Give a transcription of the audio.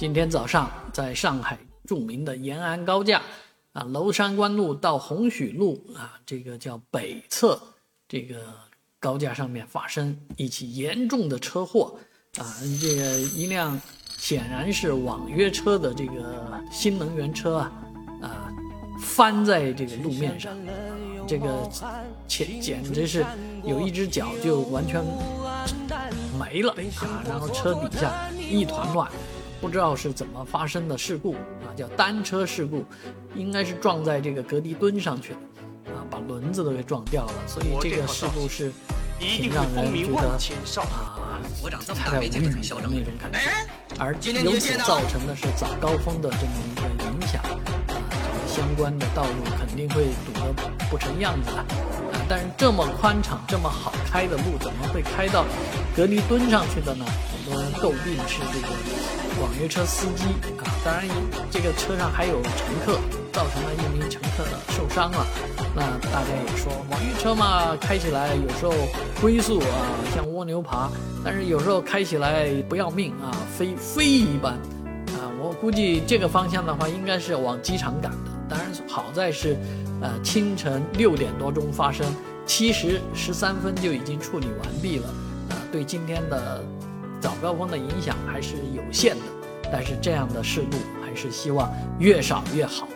今天早上，在上海著名的延安高架啊，娄山关路到红许路啊，这个叫北侧这个高架上面发生一起严重的车祸啊，这个一辆显然是网约车的这个新能源车啊啊翻在这个路面上，这个简简直是有一只脚就完全没了啊，然后车底下一团乱。不知道是怎么发生的事故啊，叫单车事故，应该是撞在这个隔离墩上去了，啊，把轮子都给撞掉了。所以这个事故是挺让人觉得啊，太无语的那种感觉。而由此造成的是早高峰的这么一个影响，啊，这个相关的道路肯定会堵得不成样子了。啊，但是这么宽敞、这么好开的路，怎么会开到隔离墩上去的呢？很多人诟病是这个。网约车司机啊，当然这个车上还有乘客，造成了一名乘客的受伤了。那大家也说，网约车嘛，开起来有时候龟速啊，像蜗牛爬，但是有时候开起来不要命啊，飞飞一般啊。我估计这个方向的话，应该是往机场赶的。当然好在是，呃，清晨六点多钟发生，七时十三分就已经处理完毕了。啊，对今天的。早高峰的影响还是有限的，但是这样的事故还是希望越少越好。